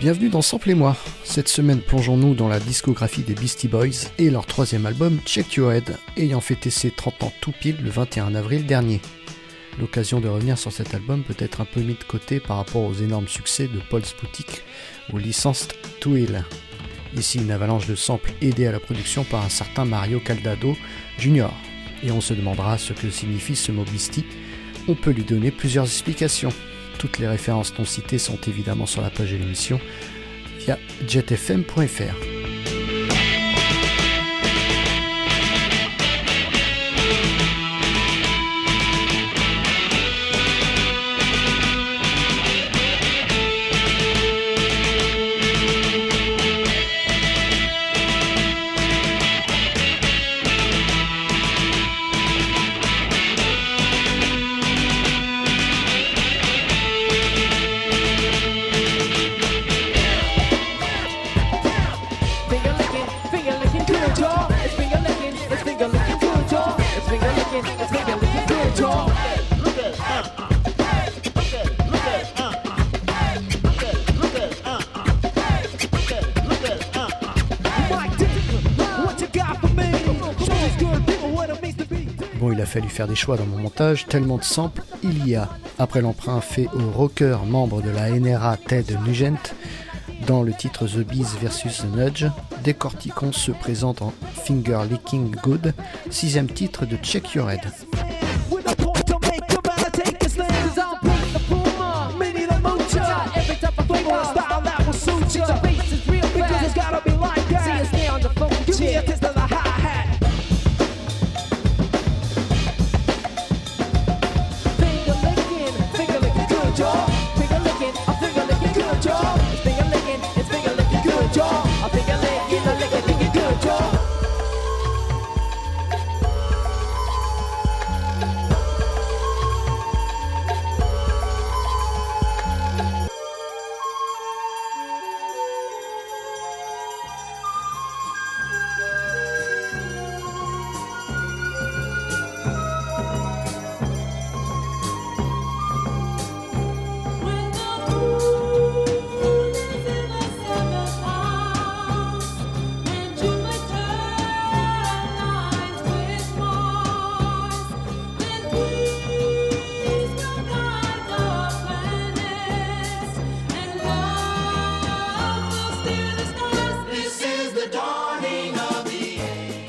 Bienvenue dans Sample et moi. Cette semaine, plongeons-nous dans la discographie des Beastie Boys et leur troisième album, Check Your Head, ayant fêté ses 30 ans tout pile le 21 avril dernier. L'occasion de revenir sur cet album peut être un peu mis de côté par rapport aux énormes succès de Paul's Boutique ou Licensed to Hill. Ici, une avalanche de samples aidés à la production par un certain Mario Caldado Jr. Et on se demandera ce que signifie ce mot Beastie. On peut lui donner plusieurs explications. Toutes les références non citées sont évidemment sur la page de l'émission via jetfm.fr. fallu faire des choix dans mon montage, tellement de samples il y a. Après l'emprunt fait au rocker membre de la NRA Ted Nugent, dans le titre The Bees vs The Nudge, décortiquons se présente en Finger Licking Good, sixième titre de Check Your Head.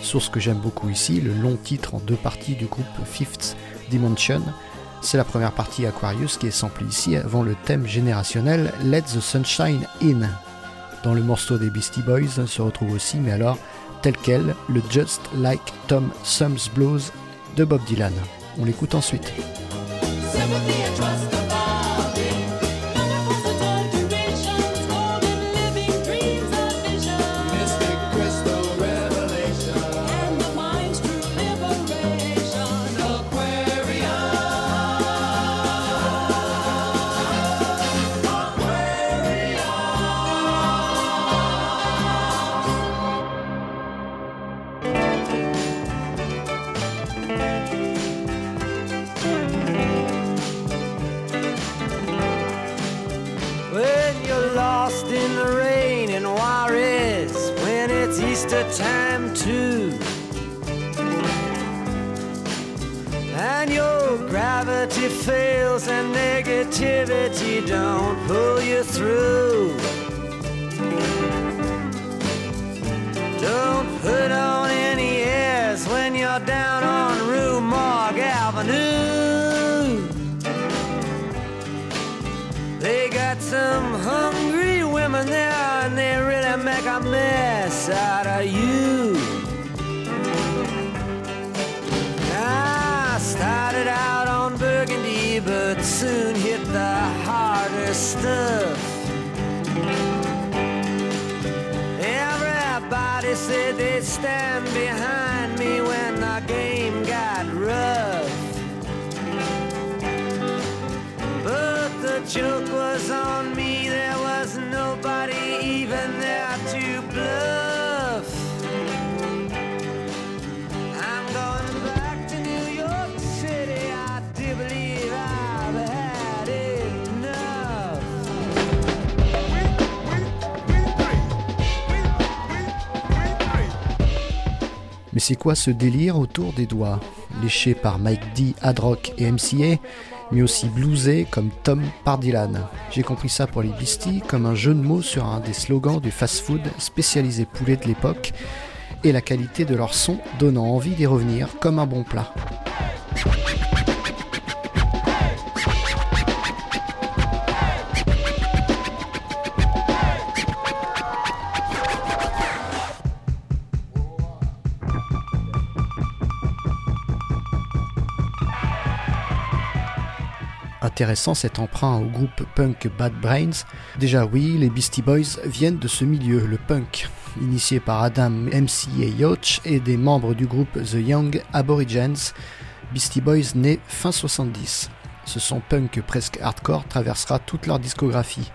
Source que j'aime beaucoup ici, le long titre en deux parties du groupe Fifth Dimension. C'est la première partie Aquarius qui est samplée ici avant le thème générationnel Let the Sunshine In. Dans le morceau des Beastie Boys se retrouve aussi, mais alors tel quel, le Just Like Tom Thumbs Blows de Bob Dylan. On l'écoute ensuite. Lost in the rain in Juarez, when it's Easter time too. And your gravity fails and negativity don't pull you through. Don't put on any airs when you're down on Rue Morgue Avenue. They got some hungry women there, and they really make a mess out of you. I started out on burgundy, but soon hit the harder stuff. Everybody said they'd stand behind me when the game got rough. But the joke was on me, c'est quoi ce délire autour des doigts? Léché par Mike D, Hard Rock et MCA, mais aussi bluesé comme Tom par Dylan. J'ai compris ça pour les Beasties comme un jeu de mots sur un des slogans du fast-food spécialisé poulet de l'époque et la qualité de leur son donnant envie d'y revenir comme un bon plat. Intéressant cet emprunt au groupe punk Bad Brains. Déjà oui, les Beastie Boys viennent de ce milieu, le punk, initié par Adam MCA Yoch et des membres du groupe The Young Aborigines. Beastie Boys nés fin 70. Ce son punk presque hardcore traversera toute leur discographie.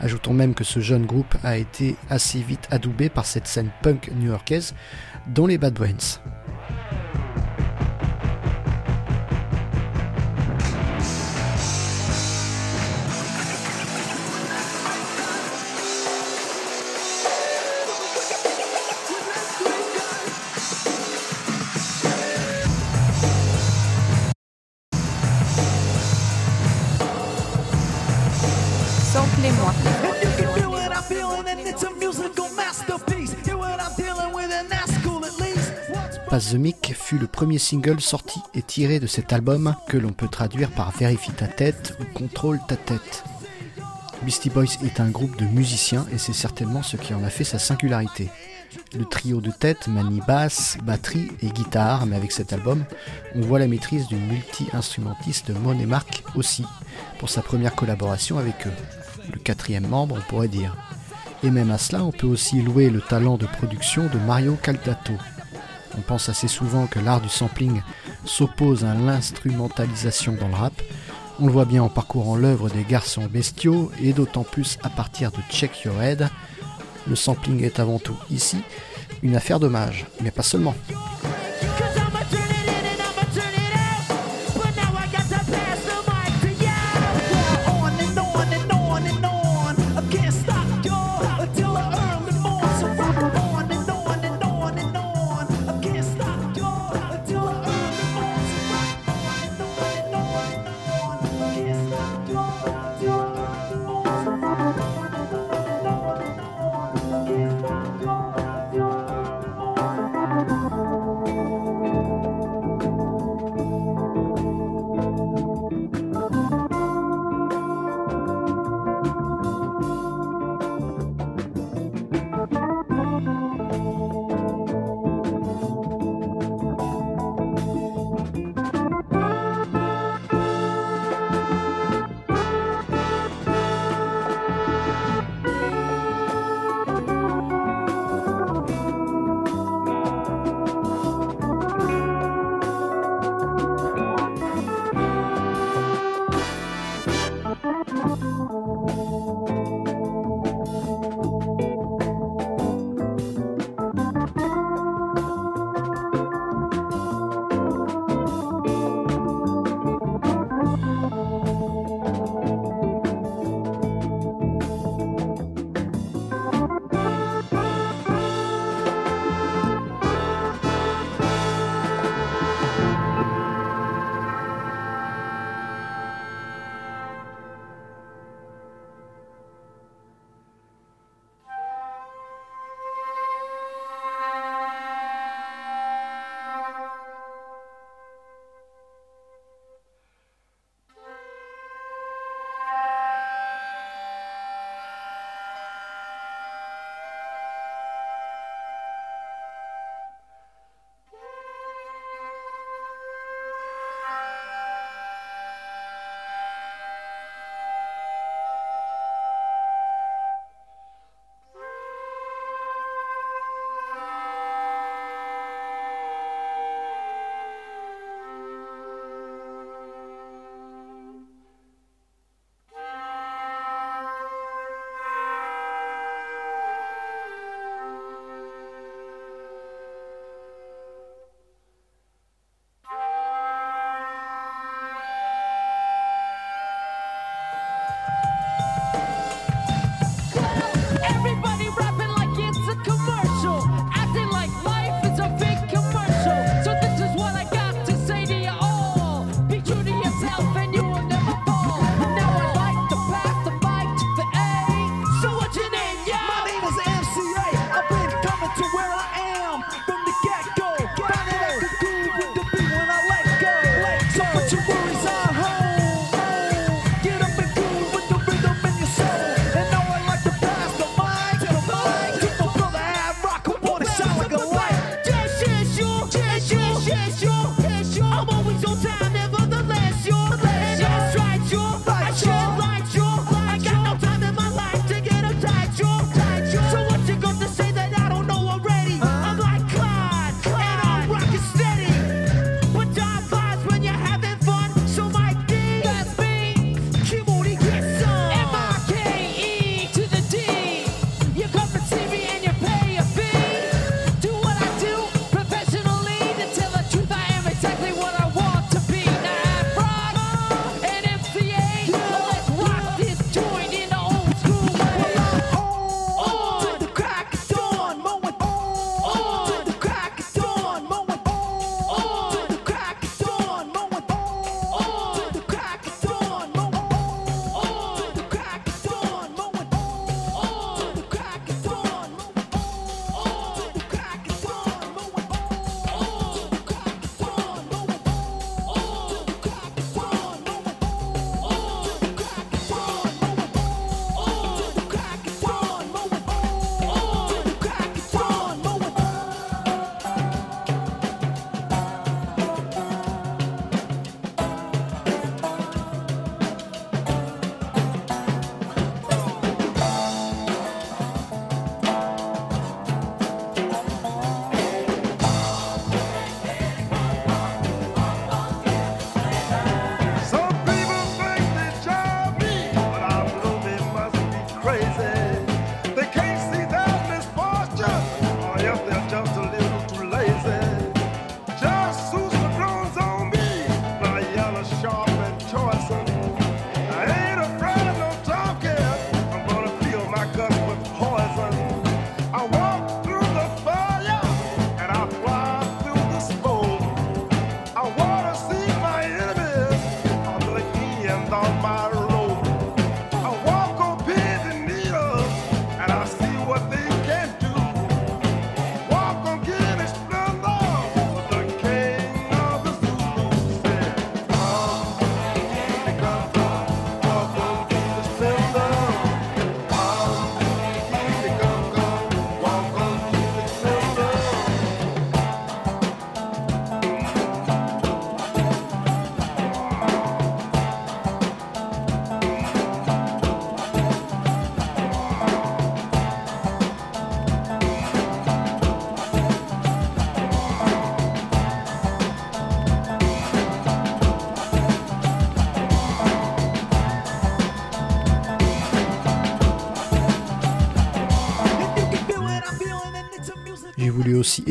Ajoutons même que ce jeune groupe a été assez vite adoubé par cette scène punk new-yorkaise, dont les Bad Brains. Pass the Mic fut le premier single sorti et tiré de cet album que l'on peut traduire par Vérifie ta tête ou Contrôle ta tête. Beastie Boys est un groupe de musiciens et c'est certainement ce qui en a fait sa singularité. Le trio de tête manie basse, batterie et guitare, mais avec cet album, on voit la maîtrise du multi-instrumentiste Mon et Mark aussi, pour sa première collaboration avec eux. Le quatrième membre, on pourrait dire. Et même à cela, on peut aussi louer le talent de production de Mario Caldato. On pense assez souvent que l'art du sampling s'oppose à l'instrumentalisation dans le rap. On le voit bien en parcourant l'œuvre des garçons bestiaux et d'autant plus à partir de Check Your Head. Le sampling est avant tout ici une affaire d'hommage, mais pas seulement.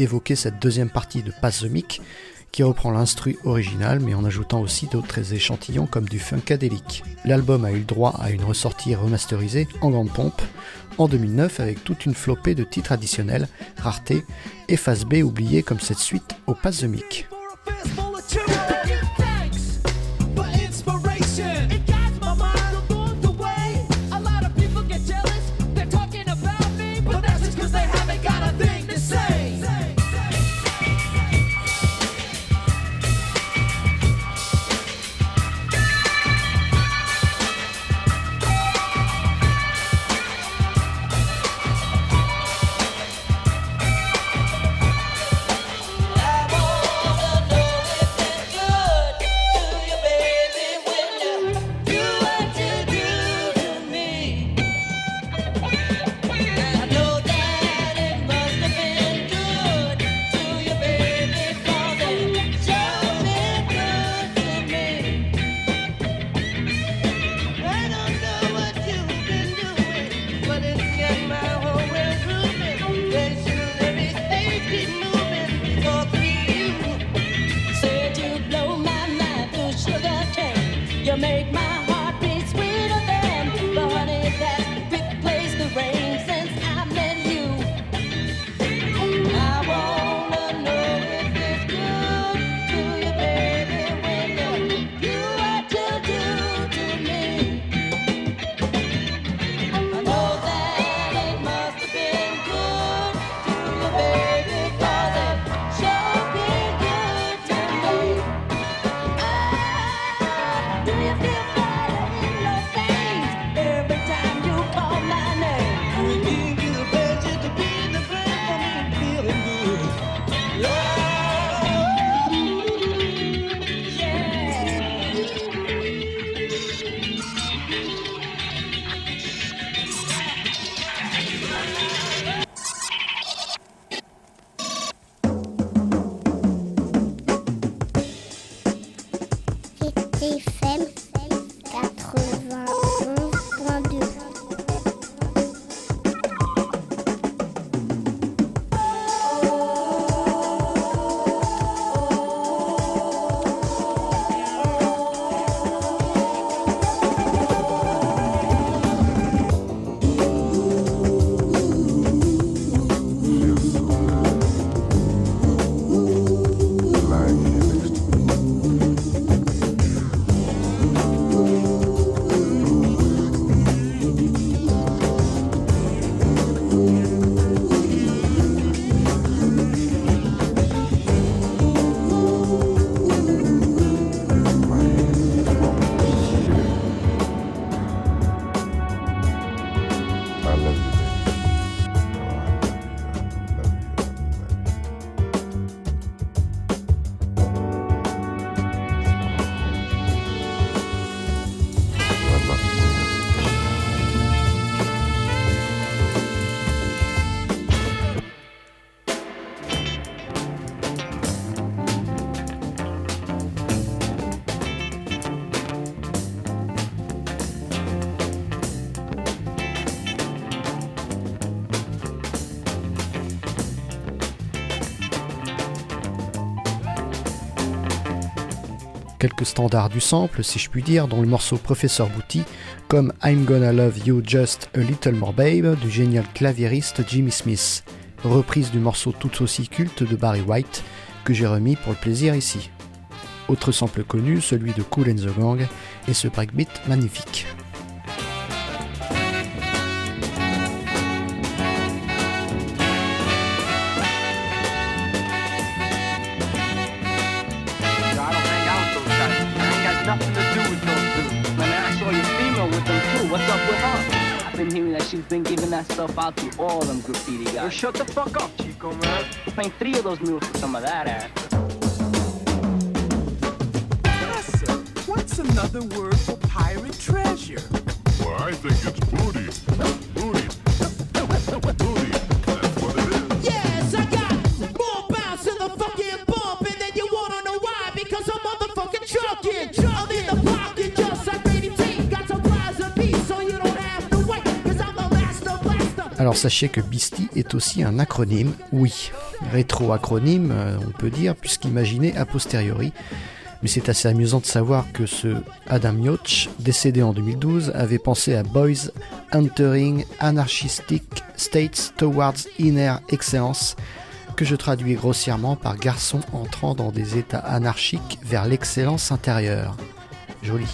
Évoquer cette deuxième partie de Pass the Mic, qui reprend l'instru original mais en ajoutant aussi d'autres échantillons comme du funkadelic. L'album a eu le droit à une ressortie remasterisée en grande pompe en 2009 avec toute une flopée de titres additionnels, raretés et face B oubliés comme cette suite au Pass the Mic. Quelques standards du sample, si je puis dire, dont le morceau Professeur Booty, comme I'm Gonna Love You Just a Little More Babe du génial claviériste Jimmy Smith, reprise du morceau tout aussi culte de Barry White, que j'ai remis pour le plaisir ici. Autre sample connu, celui de Cool and the Gang, et ce breakbeat magnifique. Been hearing that she's been giving that stuff out to all them graffiti guys. shut the fuck up, Chico, man. Paying three of those mules for some of that ass. Listen, what's another word for pirate treasure? Well, I think it's booty. Booty. Alors sachez que Beastie est aussi un acronyme, oui, rétro-acronyme, euh, on peut dire, puisqu'imaginé a posteriori. Mais c'est assez amusant de savoir que ce Adam Yoch, décédé en 2012, avait pensé à Boys Entering Anarchistic States Towards Inner Excellence, que je traduis grossièrement par garçon entrant dans des états anarchiques vers l'excellence intérieure. Joli.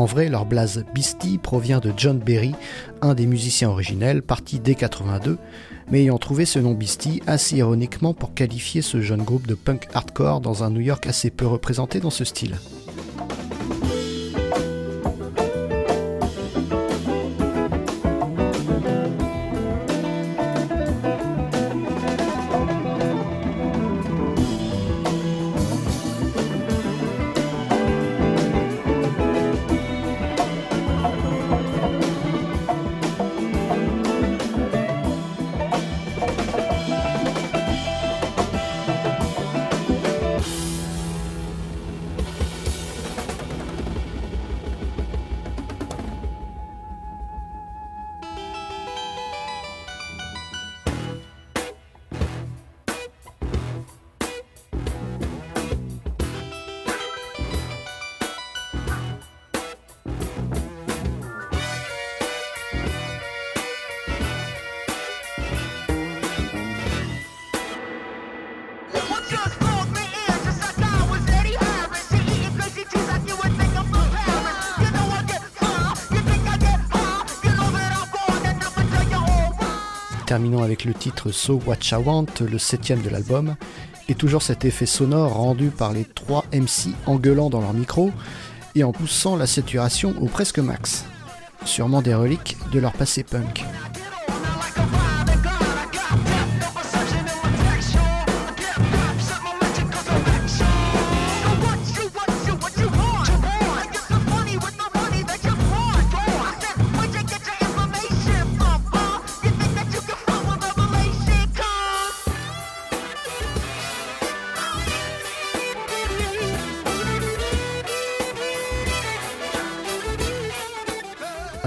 En vrai, leur blase Beastie provient de John Berry, un des musiciens originels, parti dès 82, mais ayant trouvé ce nom Beastie assez ironiquement pour qualifier ce jeune groupe de punk hardcore dans un New York assez peu représenté dans ce style. Terminons avec le titre So What I Want, le septième de l'album, et toujours cet effet sonore rendu par les trois MC en gueulant dans leur micro et en poussant la saturation au presque max. Sûrement des reliques de leur passé punk.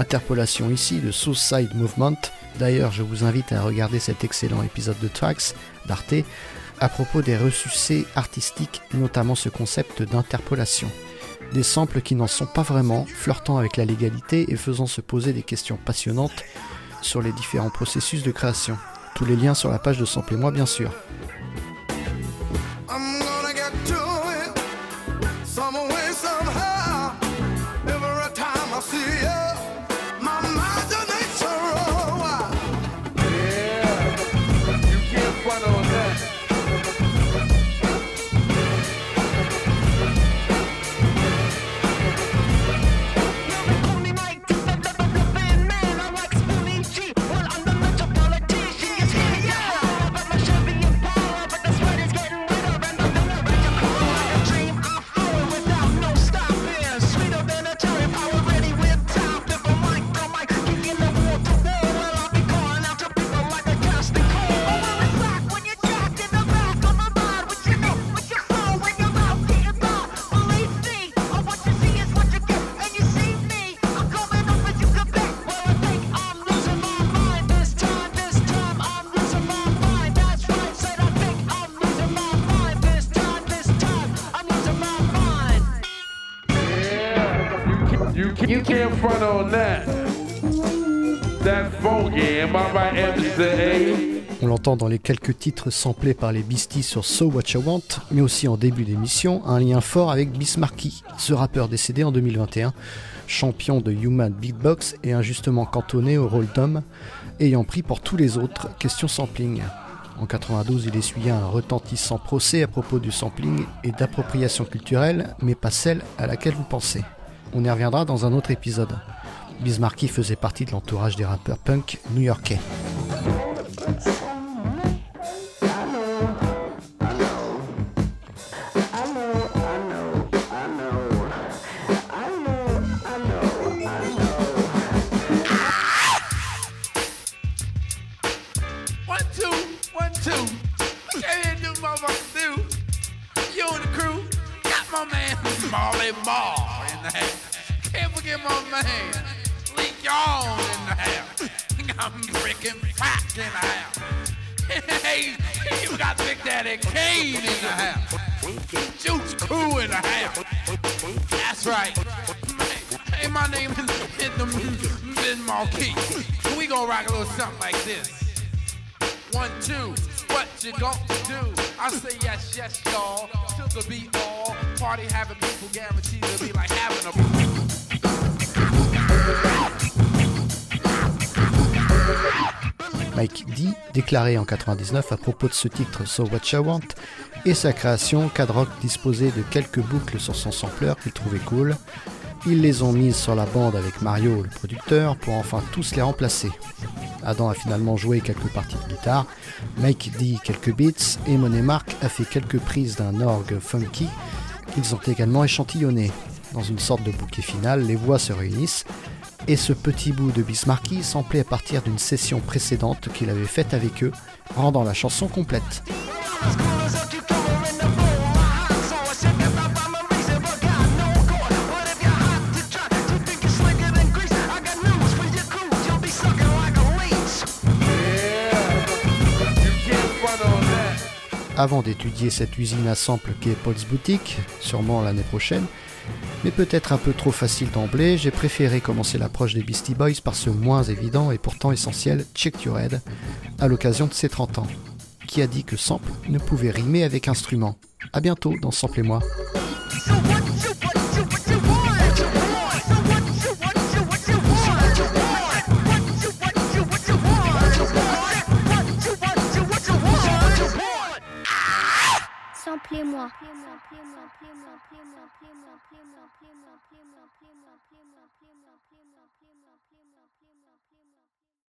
Interpolation ici de Suicide Movement. D'ailleurs, je vous invite à regarder cet excellent épisode de Tracks d'Arte à propos des ressucés artistiques, notamment ce concept d'interpolation. Des samples qui n'en sont pas vraiment, flirtant avec la légalité et faisant se poser des questions passionnantes sur les différents processus de création. Tous les liens sur la page de Sample et moi, bien sûr. Dans les quelques titres samplés par les Beasties sur So What You Want, mais aussi en début d'émission, un lien fort avec Bismarcky, ce rappeur décédé en 2021, champion de Human Beatbox et injustement cantonné au rôle d'homme, ayant pris pour tous les autres question sampling. En 92, il essuya un retentissant procès à propos du sampling et d'appropriation culturelle, mais pas celle à laquelle vous pensez. On y reviendra dans un autre épisode. Bismarcky faisait partie de l'entourage des rappeurs punk new-yorkais. Juice Crew in the house. That's right. Hey, my name is is Ben Marquis. We gonna rock a little something like this. One, two, what you gon' do? I say yes, yes, y'all. Till the beat all. Party having people guaranteed to be like having a. Mike D déclarait en 99 à propos de ce titre So What You Want et sa création qu'Ad-Rock disposait de quelques boucles sur son sampler qu'il trouvait cool. Ils les ont mises sur la bande avec Mario, le producteur, pour enfin tous les remplacer. Adam a finalement joué quelques parties de guitare, Mike D quelques beats et Monet Mark a fait quelques prises d'un orgue funky qu'ils ont également échantillonné. Dans une sorte de bouquet final, les voix se réunissent et ce petit bout de Bismarcky samplé à partir d'une session précédente qu'il avait faite avec eux, rendant la chanson complète. Avant d'étudier cette usine à sample qu'est Paul's Boutique, sûrement l'année prochaine, mais peut-être un peu trop facile d'emblée, j'ai préféré commencer l'approche des Beastie Boys par ce moins évident et pourtant essentiel Check Your Head, à l'occasion de ses 30 ans. Qui a dit que sample ne pouvait rimer avec instrument A bientôt dans Sample et moi. 上片吗？